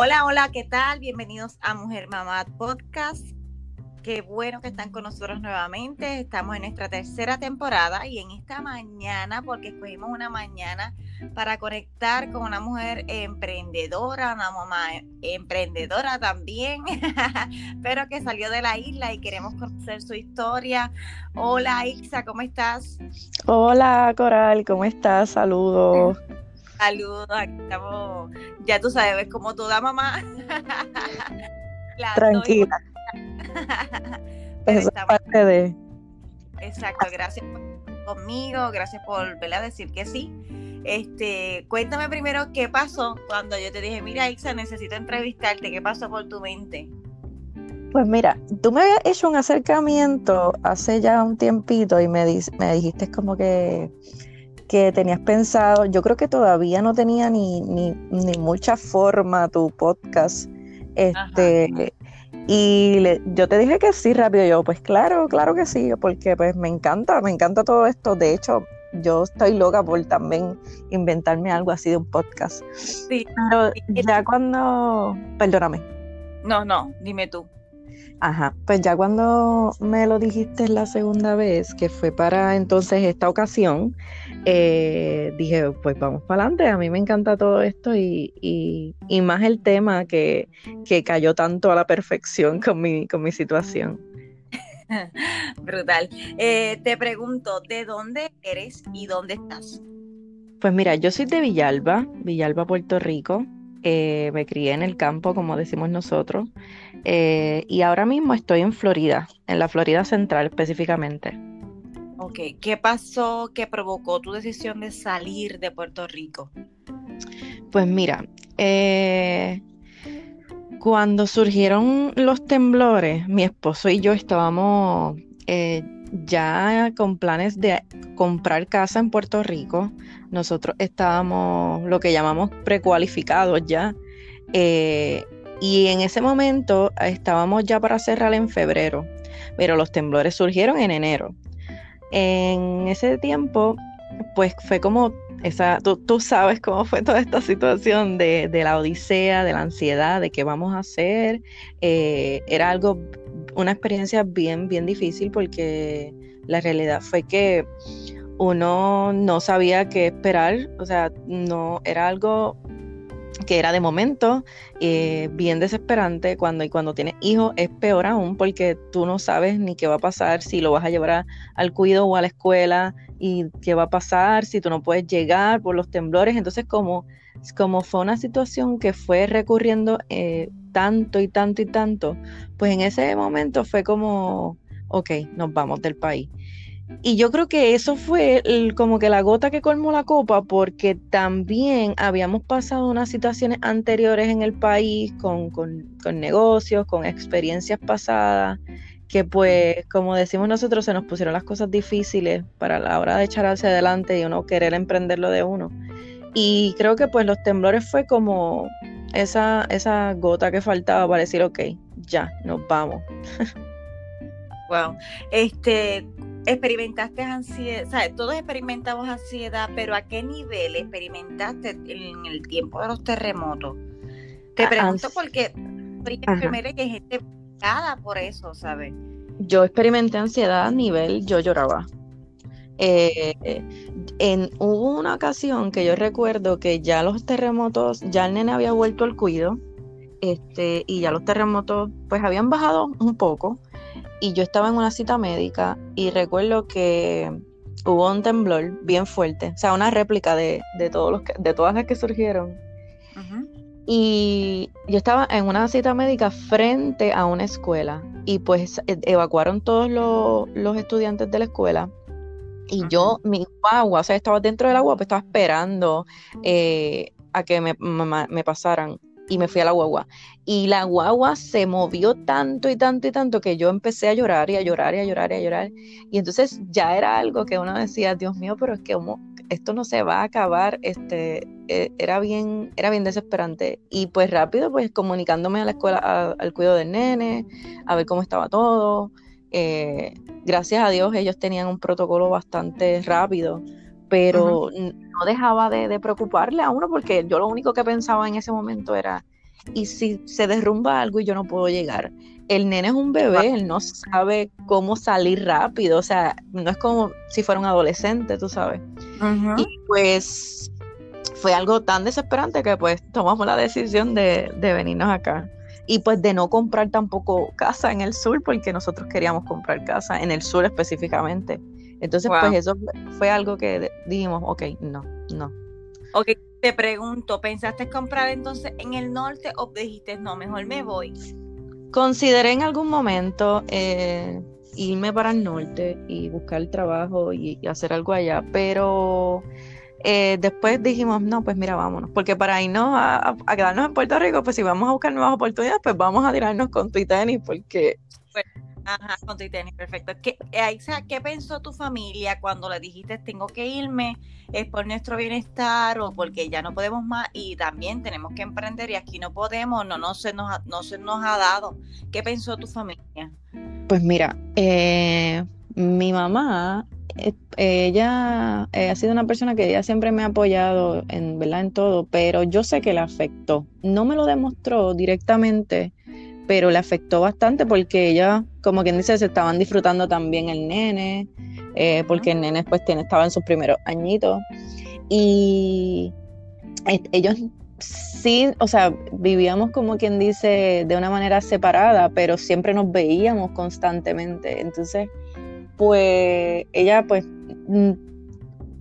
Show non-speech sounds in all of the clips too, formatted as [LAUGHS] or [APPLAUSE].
Hola, hola, ¿qué tal? Bienvenidos a Mujer Mamá Podcast. Qué bueno que están con nosotros nuevamente. Estamos en nuestra tercera temporada y en esta mañana, porque escogimos una mañana para conectar con una mujer emprendedora, una mamá emprendedora también, [LAUGHS] pero que salió de la isla y queremos conocer su historia. Hola, Ixa, ¿cómo estás? Hola, Coral, ¿cómo estás? Saludos. Saludos, aquí estamos, ya tú sabes, como toda mamá. [LAUGHS] Tranquila. [LAUGHS] Eso es parte de. Exacto, gracias por conmigo, gracias por ¿verdad? decir que sí. Este, cuéntame primero qué pasó cuando yo te dije, mira, Ixa, necesito entrevistarte, ¿qué pasó por tu mente? Pues mira, tú me habías hecho un acercamiento hace ya un tiempito y me, me dijiste como que que tenías pensado, yo creo que todavía no tenía ni, ni, mucha forma tu podcast. Este, y yo te dije que sí rápido, yo pues claro, claro que sí, porque pues me encanta, me encanta todo esto. De hecho, yo estoy loca por también inventarme algo así de un podcast. Sí. Pero ya cuando, perdóname. No, no, dime tú. Ajá, pues ya cuando me lo dijiste la segunda vez, que fue para entonces esta ocasión, eh, dije, pues vamos para adelante, a mí me encanta todo esto y, y, más el tema que, que, cayó tanto a la perfección con mi, con mi situación. [LAUGHS] Brutal. Eh, te pregunto, ¿de dónde eres y dónde estás? Pues mira, yo soy de Villalba, Villalba, Puerto Rico. Eh, me crié en el campo, como decimos nosotros, eh, y ahora mismo estoy en Florida, en la Florida Central específicamente. Ok, ¿qué pasó que provocó tu decisión de salir de Puerto Rico? Pues mira, eh, cuando surgieron los temblores, mi esposo y yo estábamos ya con planes de comprar casa en Puerto Rico. Nosotros estábamos lo que llamamos precualificados ya. Eh, y en ese momento estábamos ya para cerrar en febrero, pero los temblores surgieron en enero. En ese tiempo, pues fue como esa, tú, sabes cómo fue toda esta situación de, la odisea, de la ansiedad, de qué vamos a hacer. Eh, era algo una experiencia bien, bien difícil porque la realidad fue que uno no sabía qué esperar, o sea, no era algo que era de momento eh, bien desesperante cuando y cuando tienes hijos es peor aún porque tú no sabes ni qué va a pasar si lo vas a llevar al cuido o a la escuela y qué va a pasar si tú no puedes llegar por los temblores entonces como como fue una situación que fue recurriendo eh, tanto y tanto y tanto, pues en ese momento fue como, ok, nos vamos del país. Y yo creo que eso fue como que la gota que colmó la copa, porque también habíamos pasado unas situaciones anteriores en el país con, con, con negocios, con experiencias pasadas, que pues, como decimos nosotros, se nos pusieron las cosas difíciles para la hora de echar hacia adelante y uno querer emprenderlo de uno. Y creo que pues los temblores fue como esa, esa gota que faltaba para decir, ok, ya, nos vamos. [LAUGHS] wow. Este, experimentaste ansiedad, ¿sabes? Todos experimentamos ansiedad, pero ¿a qué nivel experimentaste en el tiempo de los terremotos? Te pregunto porque y hay gente por eso, ¿sabes? Yo experimenté ansiedad a nivel, yo lloraba. Eh, en, hubo una ocasión que yo recuerdo que ya los terremotos, ya el nene había vuelto al cuido, este, y ya los terremotos pues habían bajado un poco, y yo estaba en una cita médica y recuerdo que hubo un temblor bien fuerte, o sea, una réplica de, todos los de todas las que surgieron. Y yo estaba en una cita médica frente a una escuela y pues e, evacuaron todos los estudiantes de la escuela y yo, mi agua, o sea, estaba dentro del agua, pues estaba esperando eh, a que me, me, pasaran y me fui a la guagua. Y la guagua se movió tanto y tanto y tanto que yo empecé a llorar y a llorar y a llorar y a llorar. Y entonces ya era algo que uno decía, Dios mío, pero es que esto no se va a acabar. Este, e, era, bien, era bien desesperante. Y pues rápido, pues comunicándome a la escuela, al cuidado del nene, a ver cómo estaba todo. Eh, gracias a Dios ellos tenían un protocolo bastante rápido, pero no dejaba de, preocuparle a uno porque yo lo único que pensaba en ese momento era, y si se derrumba algo y yo no puedo llegar. El nene es un bebé, él no sabe cómo salir rápido, o sea, no es como si fuera un adolescente, tú sabes. Y pues fue algo tan desesperante que pues tomamos la decisión de, de venirnos acá y pues de no comprar tampoco casa en el sur porque nosotros queríamos comprar casa en el sur específicamente. Entonces, pues eso fue algo que dijimos, ok, no, no. Ok, te pregunto, ¿pensaste comprar entonces en el norte o dijiste, no, mejor me voy? Consideré en algún momento eh, irme para el norte y buscar trabajo y, hacer algo allá, pero eh, después dijimos, no, pues mira, vámonos, porque para irnos a, a, quedarnos en Puerto Rico, pues si vamos a buscar nuevas oportunidades, pues vamos a tirarnos con tu tenis, porque Ajá, con tu tenis, perfecto. ¿Qué, Aiza, ¿qué pensó tu familia cuando le dijiste tengo que irme? ¿Es por nuestro bienestar o porque ya no podemos más y también tenemos que emprender y aquí no podemos? No, no, se, nos no se nos ha dado. ¿Qué pensó tu familia? Pues mira, eh, mi mamá, eh, ella eh, ha sido una persona que ella siempre me ha apoyado en, ¿verdad? en todo, pero yo sé que le afectó. No me lo demostró directamente pero le afectó bastante porque ella, como quien dice, se estaban disfrutando también el nene, eh, porque el nene pues tiene, estaba en sus primeros añitos. Y ellos sí, o sea, vivíamos como quien dice de una manera separada, pero siempre nos veíamos constantemente. Entonces, pues ella pues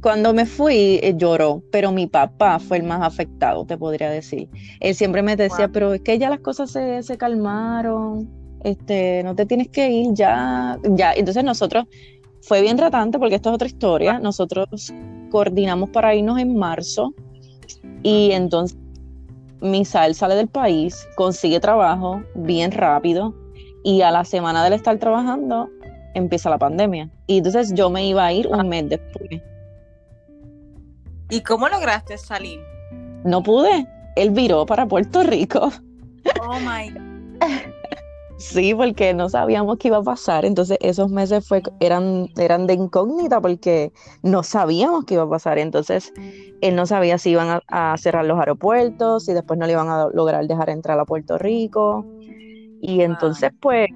cuando me fui eh, lloró, pero mi papá fue el más afectado, te podría decir. Él siempre me decía, pero es que ya las cosas se, se, calmaron, este, no te tienes que ir ya, ya. Entonces nosotros, fue bien ratante porque esto es otra historia, nosotros coordinamos para irnos en marzo y entonces Misal sale del país, consigue trabajo bien rápido y a la semana de él estar trabajando empieza la pandemia. Y entonces yo me iba a ir un mes después. ¿Y cómo lograste salir? No pude. Él viró para Puerto Rico. Oh my [LAUGHS] God. Sí, porque no sabíamos qué iba a pasar. Entonces, esos meses fue, eran, eran de incógnita porque no sabíamos qué iba a pasar. Entonces, él no sabía si iban a, cerrar los aeropuertos, si después no le iban a lograr dejar entrar a Puerto Rico. Y entonces, pues,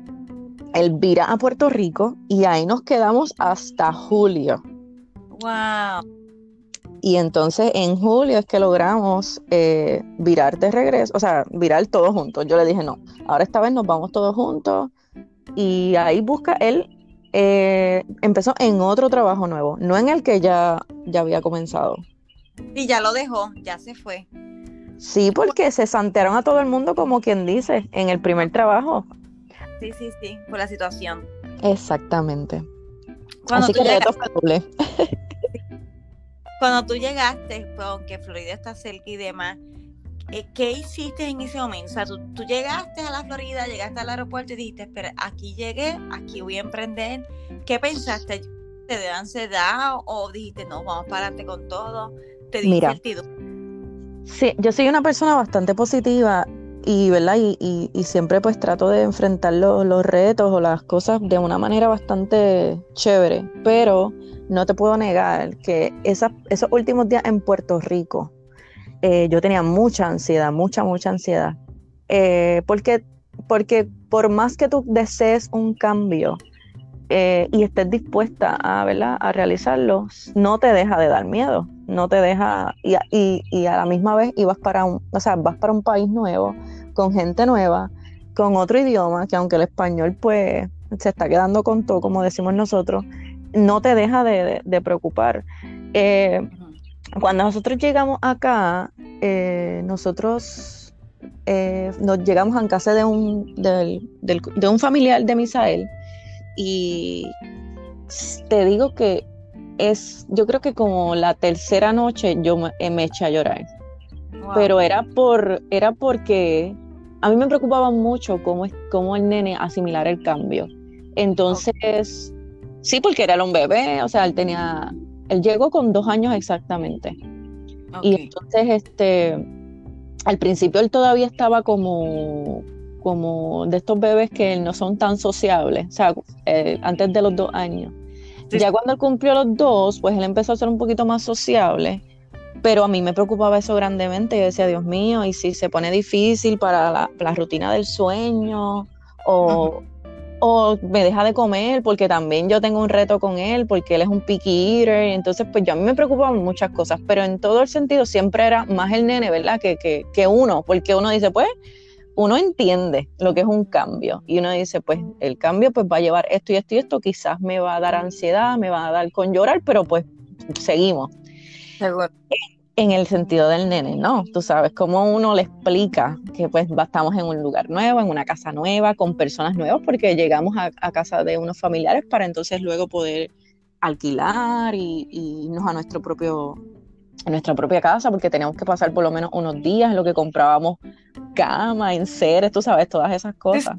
él vira a Puerto Rico y ahí nos quedamos hasta julio. ¡Wow! Y entonces en julio es que logramos eh, virar de regreso, o sea, virar todos juntos. Yo le dije, no, ahora esta vez nos vamos todos juntos. Y ahí busca, él eh, empezó en otro trabajo nuevo, no en el que ya, ya había comenzado. Y ya lo dejó, ya se fue. Sí, porque se santearon a todo el mundo, como quien dice, en el primer trabajo. Sí, sí, sí, por la situación. Exactamente. Así que reto doble. Cuando tú llegaste, pues, aunque Florida está cerca y demás, eh, ¿qué hiciste en ese momento? O sea, tú, llegaste a la Florida, llegaste al aeropuerto y dijiste, espera, aquí llegué, aquí voy a emprender. ¿Qué pensaste? ¿Te de ansiedad o dijiste, no, vamos para adelante con todo? ¿Te dio sentido? Sí, yo soy una persona bastante positiva y, ¿verdad? Y, y, siempre pues trato de enfrentar los, los, retos o las cosas de una manera bastante chévere, pero no te puedo negar que esos últimos días en Puerto Rico, eh, yo tenía mucha ansiedad, mucha, mucha ansiedad. Eh, porque, porque por más que tú desees un cambio eh, y estés dispuesta a, ¿verdad? a realizarlo, no te deja de dar miedo, no te deja, y, y, a la misma vez ibas para un, o sea, vas para un país nuevo, con gente nueva, con otro idioma, que aunque el español pues se está quedando con todo, como decimos nosotros, no te deja de, preocupar. Eh, cuando nosotros llegamos acá, eh, nosotros nos llegamos a casa de un, de un familiar de Misael y te digo que es, yo creo que como la tercera noche yo me, eché a llorar. Pero era por, era porque a mí me preocupaba mucho cómo, cómo el nene asimilar el cambio. Entonces, Sí, porque era un bebé, o sea, él tenía, él llegó con dos años exactamente. Y entonces, este, al principio él todavía estaba como, como de estos bebés que no son tan sociables, o sea, eh, antes de los dos años. Ya cuando él cumplió los dos, pues él empezó a ser un poquito más sociable pero a mí me preocupaba eso grandemente. Yo decía, Dios mío, y si se pone difícil para la, rutina del sueño, o, o, me deja de comer, porque también yo tengo un reto con él, porque él es un picky eater. Entonces, pues yo a mí me preocupaban muchas cosas, pero en todo el sentido siempre era más el nene, ¿verdad? Que, que, que uno, porque uno dice, pues, uno entiende lo que es un cambio y uno dice, pues el cambio pues va a llevar esto y esto y esto, quizás me va a dar ansiedad, me va a dar con llorar, pero pues seguimos. En el sentido del nene, ¿no? Tú sabes, cómo uno le explica que pues estamos en un lugar nuevo, en una casa nueva, con personas nuevas, porque llegamos a, casa de unos familiares para entonces luego poder alquilar y, y irnos a nuestro propio en nuestra propia casa porque teníamos que pasar por lo menos unos días en lo que comprábamos cama, enseres, tú sabes, todas esas cosas.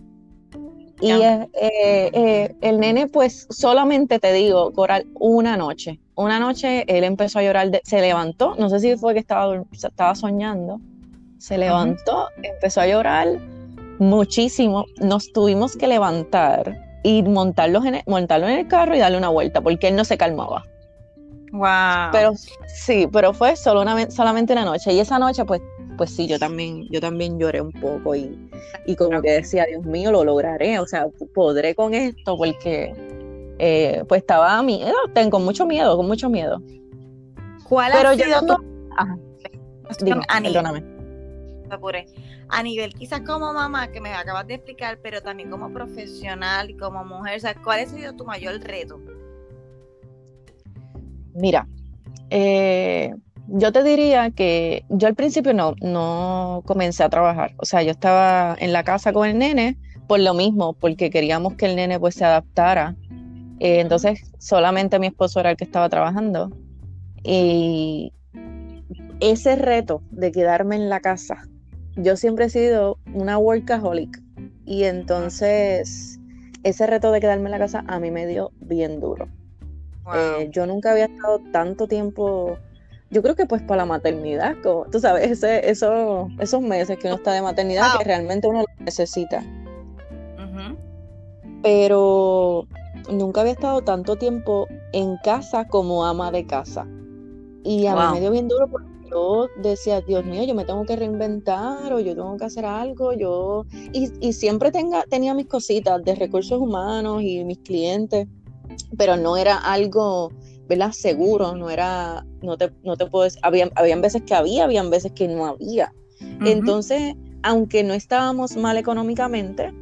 Y eh, eh, el nene, pues solamente te digo, Coral, una noche. Una noche él empezó a llorar, se levantó, no sé si fue que estaba, estaba soñando, se levantó, empezó a llorar muchísimo. Nos tuvimos que levantar y montarlo en, montarlo en el carro y darle una vuelta porque él no se calmaba. Wow. Pero sí, pero fue solo una, solamente una noche. Y esa noche, pues, pues sí, yo también, yo también lloré un poco y, y como que decía, Dios mío, lo lograré. O sea, podré con esto porque eh, pues estaba miedo, tengo mucho miedo, con mucho miedo. ¿Cuál pero ha sido tu... perdóname. A nivel quizás como mamá, que me acabas de explicar, pero también como profesional y como mujer, ¿cuál ha sido tu mayor reto? Mira, eh, yo te diría que yo al principio no, no comencé a trabajar. O sea, yo estaba en la casa con el nene por lo mismo, porque queríamos que el nene pues se adaptara. Eh, entonces, solamente mi esposo era el que estaba trabajando. Y ese reto de quedarme en la casa, yo siempre he sido una workaholic. Y entonces, ese reto de quedarme en la casa a mí me dio bien duro. Eh, yo nunca había estado tanto tiempo, yo creo que pues para la maternidad, como, tú sabes, ese, eso, esos meses que uno está de maternidad que realmente uno lo necesita. Pero nunca había estado tanto tiempo en casa como ama de casa. Y a mí me dio bien duro porque yo decía, Dios mío, yo me tengo que reinventar o yo tengo que hacer algo, yo... Y, y siempre tenga, tenía mis cositas de recursos humanos y mis clientes pero no era algo, ¿verdad? Seguro, no era, no te, no te puedes, había, habían veces que había, habían veces que no había. Entonces, aunque no estábamos mal económicamente,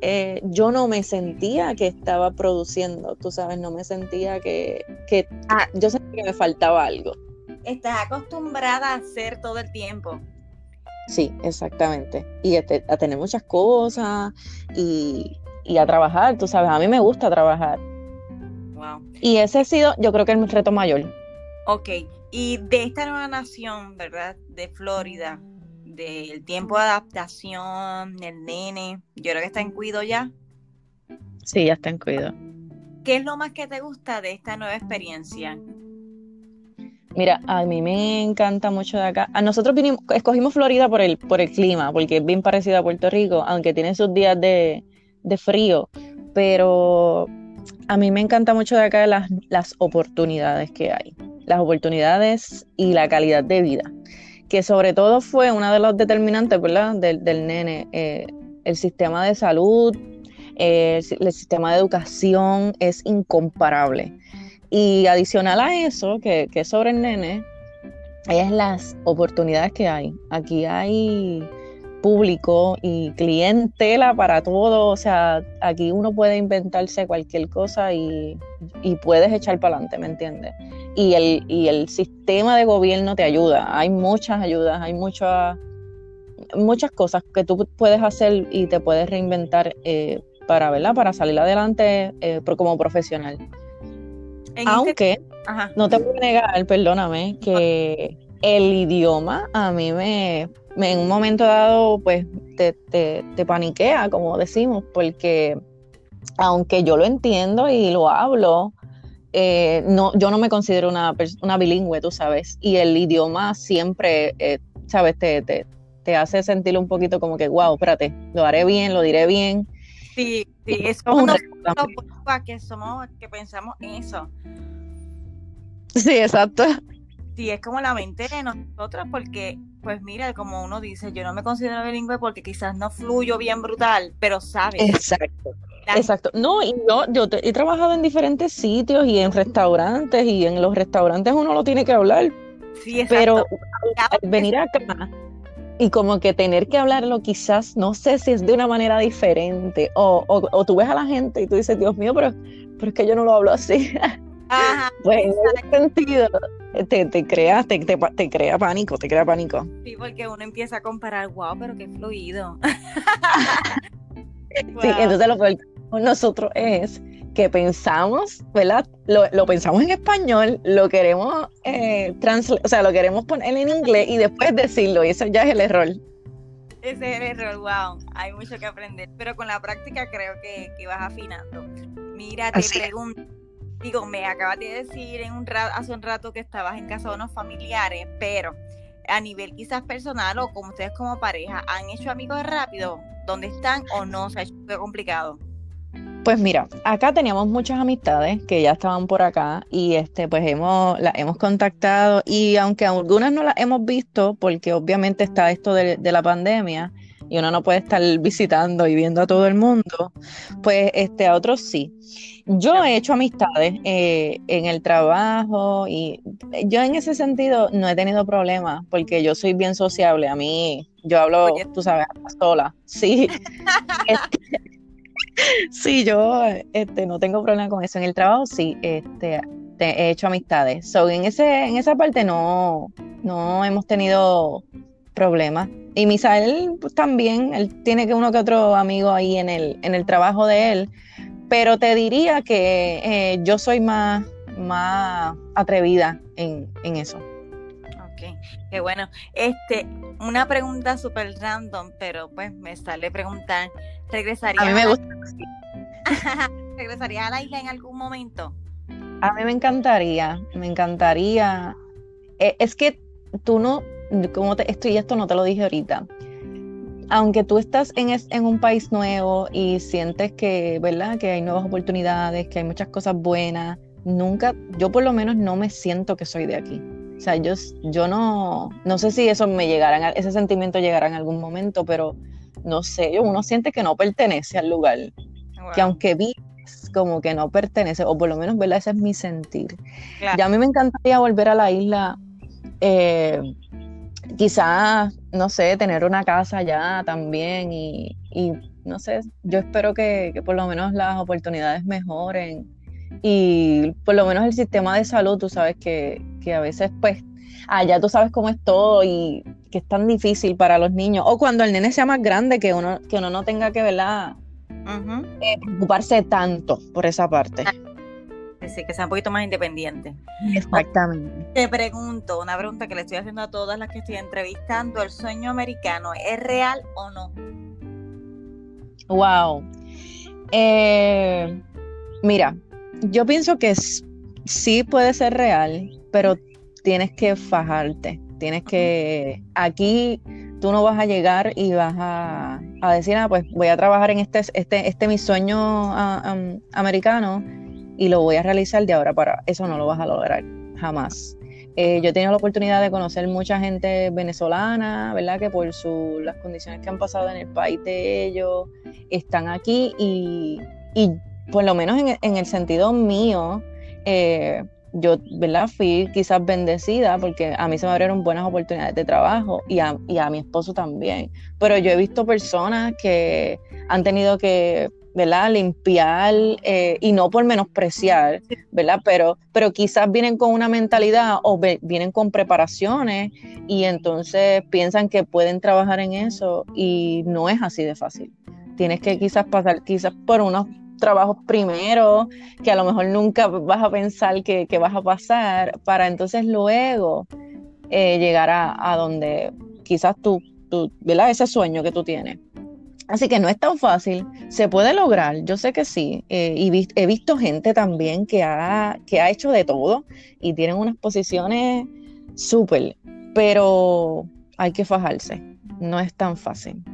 eh, yo no me sentía que estaba produciendo, tú sabes, no me sentía que, que ah. yo sentía que me faltaba algo. Estás acostumbrada a hacer todo el tiempo. Sí, exactamente. Y a, a tener muchas cosas y, y, a trabajar, tú sabes, a mí me gusta trabajar. Y ese ha sido, yo creo que el reto mayor. Ok, y de esta nueva nación, ¿verdad? De Florida, del tiempo de adaptación, del nene, yo creo que está en cuido ya. Sí, ya está en cuido. ¿Qué es lo más que te gusta de esta nueva experiencia? Mira, a mí me encanta mucho de acá. A nosotros vinimos, escogimos Florida por el, por el clima, porque es bien parecido a Puerto Rico, aunque tiene sus días de, de frío. Pero a mí me encanta mucho de acá las, las oportunidades que hay, las oportunidades y la calidad de vida, que sobre todo fue una de los determinantes, ¿verdad? Del, del nene, eh, el sistema de salud, el, sistema de educación es incomparable. Y adicional a eso, que, que sobre el nene, es las oportunidades que hay. Aquí hay público y clientela para todo. O sea, aquí uno puede inventarse cualquier cosa y, puedes echar para adelante, ¿me entiendes? Y el, y el sistema de gobierno te ayuda. Hay muchas ayudas, hay muchas, muchas cosas que tú puedes hacer y te puedes reinventar eh, para, ¿verdad? para salir adelante eh, como profesional. Este Aunque, no te voy a negar, perdóname, que el idioma a mí me, en un momento dado, pues te, te, paniquea, como decimos, porque aunque yo lo entiendo y lo hablo, eh, no, yo no me considero una, una bilingüe, tú sabes, y el idioma siempre, eh, sabes, te, te, te, hace sentir un poquito como que, wow, espérate, lo haré bien, lo diré bien. Sí, sí, es como que somos, que pensamos eso. Sí, exacto. Sí, es como la mente de nosotros, porque, pues mira, como uno dice, yo no me considero bilingüe porque quizás no fluyo bien brutal, pero sabes. Exacto. Exacto. No, y yo, yo he trabajado en diferentes sitios y en restaurantes, y en los restaurantes uno lo tiene que hablar. Sí, Pero venir acá y como que tener que hablarlo quizás, no sé si es de una manera diferente, o, o, tú ves a la gente y tú dices, Dios mío, pero, pero es que yo no lo hablo así. [LAUGHS] Ajá, [LAUGHS] pues en ese sentido, te, te, crea, te, te, crea pánico, te crea pánico. Sí, porque uno empieza a comparar, wow, pero qué fluido. [LAUGHS] Sí, entonces lo que nosotros es que pensamos, ¿verdad? Lo, pensamos en español, lo queremos eh, o sea, lo queremos poner en inglés y después decirlo, y eso ya es el error. Ese es el error, wow, hay mucho que aprender, pero con la práctica creo que, que vas afinando. Mira, te pregunto, digo, me acabas de decir en un hace un rato que estabas en casa de unos familiares, pero a nivel quizás personal o como ustedes como pareja, ¿han hecho amigos rápido? ¿Dónde están o no? ¿Se ha hecho complicado? Pues mira, acá teníamos muchas amistades que ya estaban por acá y este, pues hemos, las hemos contactado y aunque algunas no las hemos visto, porque obviamente está esto de, la pandemia y uno no puede estar visitando y viendo a todo el mundo, pues este, a otros sí. Yo he hecho amistades eh, en el trabajo y yo en ese sentido no he tenido problemas porque yo soy bien sociable. A mí, yo hablo, tú sabes, sola. Sí. Este, [LAUGHS] sí, yo este, no tengo problema con eso. En el trabajo sí, este, he hecho amistades. So, en, ese, en esa parte no, no hemos tenido problemas. Y Misael pues, también, él tiene que uno que otro amigo ahí en el, en el trabajo de él, pero te diría que eh, yo soy más, más atrevida en, en eso. Ok, qué bueno. Este, una pregunta súper random, pero pues me sale preguntar, ¿regresaría a mí me gusta. [LAUGHS] ¿Regresaría a la isla en algún momento? A mí me encantaría, me encantaría. E, es que tú no, como te, esto y esto no te lo dije ahorita. Aunque tú estás en, en un país nuevo y sientes que, ¿verdad? Que hay nuevas oportunidades, que hay muchas cosas buenas, nunca, yo por lo menos no me siento que soy de aquí. O sea, yo, yo no, no sé si eso me llegará, ese sentimiento llegará en algún momento, pero no sé, uno siente que no pertenece al lugar. Que aunque vives, como que no pertenece, o por lo menos, ¿verdad? Ese es mi sentir. Ya a mí me encantaría volver a la isla, eh, quizás, no sé, tener una casa allá también y, no sé, yo espero que, que por lo menos las oportunidades mejoren y por lo menos el sistema de salud, tú sabes que, que a veces pues allá tú sabes cómo es todo y que es tan difícil para los niños. O cuando el nene sea más grande, que uno, que uno no tenga que ¿verdad? Eh, preocuparse tanto por esa parte. Sí, que sea un poquito más independiente. Exactamente. Te pregunto, una pregunta que le estoy haciendo a todas las que estoy entrevistando, ¿el sueño americano es real o no? Wow. Eh, mira, yo pienso que sí puede ser real, pero tienes que fajarte. Tienes que. Aquí tú no vas a llegar y vas a, decir, ah, pues voy a trabajar en este, este, este mi sueño ah, americano y lo voy a realizar de ahora para. Eso no lo vas a lograr, jamás. Eh, yo he tenido la oportunidad de conocer mucha gente venezolana, ¿verdad? Que por su, las condiciones que han pasado en el país de ellos, están aquí y, y por lo menos en, el sentido mío, eh, yo, ¿verdad? Fui quizás bendecida porque a mí se me abrieron buenas oportunidades de trabajo y a, mi esposo también. Pero yo he visto personas que han tenido que, ¿verdad? Limpiar eh, y no por menospreciar, ¿verdad? Pero, pero quizás vienen con una mentalidad o vienen con preparaciones y entonces piensan que pueden trabajar en eso y no es así de fácil. Tienes que quizás pasar quizás por unos trabajos primero, que a lo mejor nunca vas a pensar que, vas a pasar, para entonces luego eh, llegar a, donde quizás tú, tú, ¿verdad? Ese sueño que tú tienes. Así que no es tan fácil, se puede lograr, yo sé que sí, eh, y he visto gente también que ha, que ha hecho de todo y tienen unas posiciones súper, pero hay que fajarse, no es tan fácil.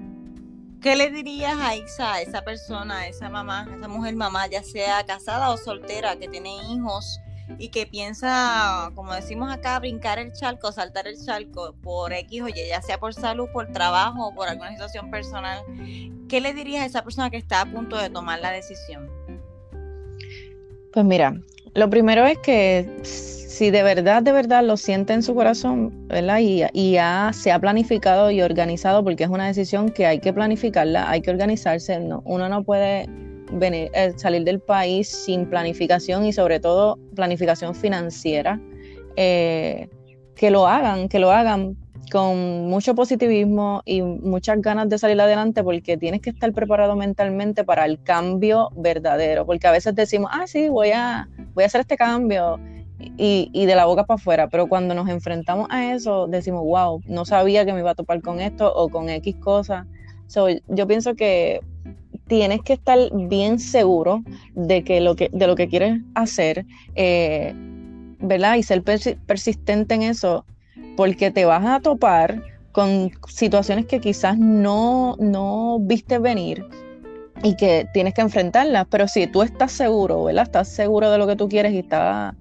¿Qué le dirías a Isa, esa persona, a esa mamá, a esa mujer mamá, ya sea casada o soltera, que tiene hijos y que piensa, como decimos acá, brincar el charco, saltar el charco por X o Y, ya sea por salud, por trabajo o por alguna situación personal, ¿qué le dirías a esa persona que está a punto de tomar la decisión? Pues mira, lo primero es que si de verdad, de verdad lo siente en su corazón, ¿verdad? Y, y se ha planificado y organizado, porque es una decisión que hay que planificarla, hay que organizarse, no, uno no puede eh, salir del país sin planificación y sobre todo planificación financiera. Eh, que lo hagan, que lo hagan con mucho positivismo y muchas ganas de salir adelante porque tienes que estar preparado mentalmente para el cambio verdadero, porque a veces decimos, ah, sí, voy a, voy a hacer este cambio y, de la boca para afuera, pero cuando nos enfrentamos a eso decimos, wow, no sabía que me iba a topar con esto o con X cosas. yo pienso que tienes que estar bien seguro de, que lo que, de lo que quieres hacer, eh, ¿verdad? Y ser persistente en eso, porque te vas a topar con situaciones que quizás no, no viste venir y que tienes que enfrentarlas, pero si tú estás seguro, ¿verdad? Estás seguro de lo que tú quieres y estás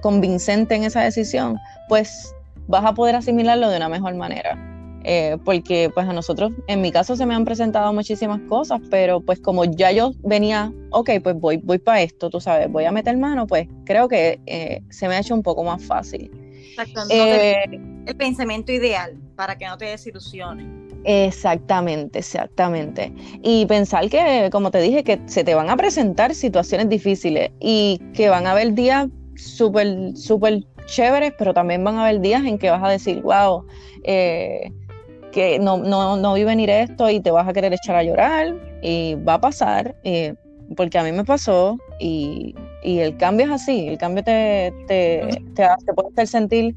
convincente en esa decisión, pues vas a poder asimilarlo de una mejor manera. Eh, porque pues a nosotros, en mi caso se me han presentado muchísimas cosas, pero pues como ya yo venía, ok, pues voy, voy para esto, tú sabes, voy a meter mano, pues creo que eh, se me ha hecho un poco más fácil. Exacto, eh, el pensamiento ideal para que no te desilusiones. Exactamente, exactamente. Y pensar que, como te dije, que se te van a presentar situaciones difíciles y que van a haber días súper, súper chéveres, pero también van a haber días en que vas a decir, wow, eh, que no, no, no vi venir esto y te vas a querer echar a llorar y va a pasar, eh, porque a mí me pasó y, el cambio es así, el cambio te, te, te, te puede hacer sentir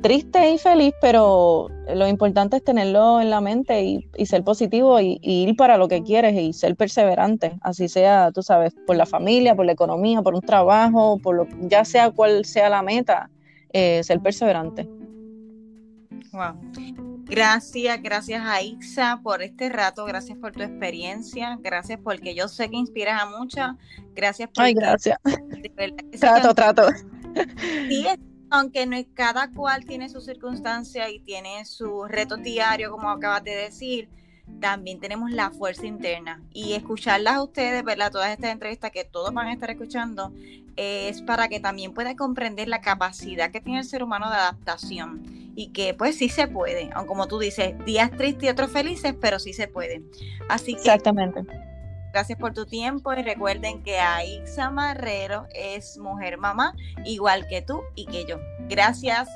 triste y feliz, pero lo importante es tenerlo en la mente y, ser positivo y, ir para lo que quieres y ser perseverante, así sea, tú sabes, por la familia, por la economía, por un trabajo, por lo ya sea cual sea la meta, eh, ser perseverante. Wow. Gracias, gracias a Ixa por este rato, gracias por tu experiencia, gracias porque yo sé que inspiras a muchas, gracias por... Ay, gracias. trato, trato. Sí, aunque no, cada cual tiene su circunstancia y tiene su reto diario, como acabas de decir, también tenemos la fuerza interna. Y escucharlas a ustedes, ¿verdad? Todas estas entrevistas que todos van a estar escuchando, es para que también puedan comprender la capacidad que tiene el ser humano de adaptación. Y que pues sí se puede, aunque como tú dices, días tristes y otros felices, pero sí se puede. Así que Exactamente. Gracias por tu tiempo y recuerden que Aixa Marrero es mujer mamá, igual que tú y que yo. Gracias.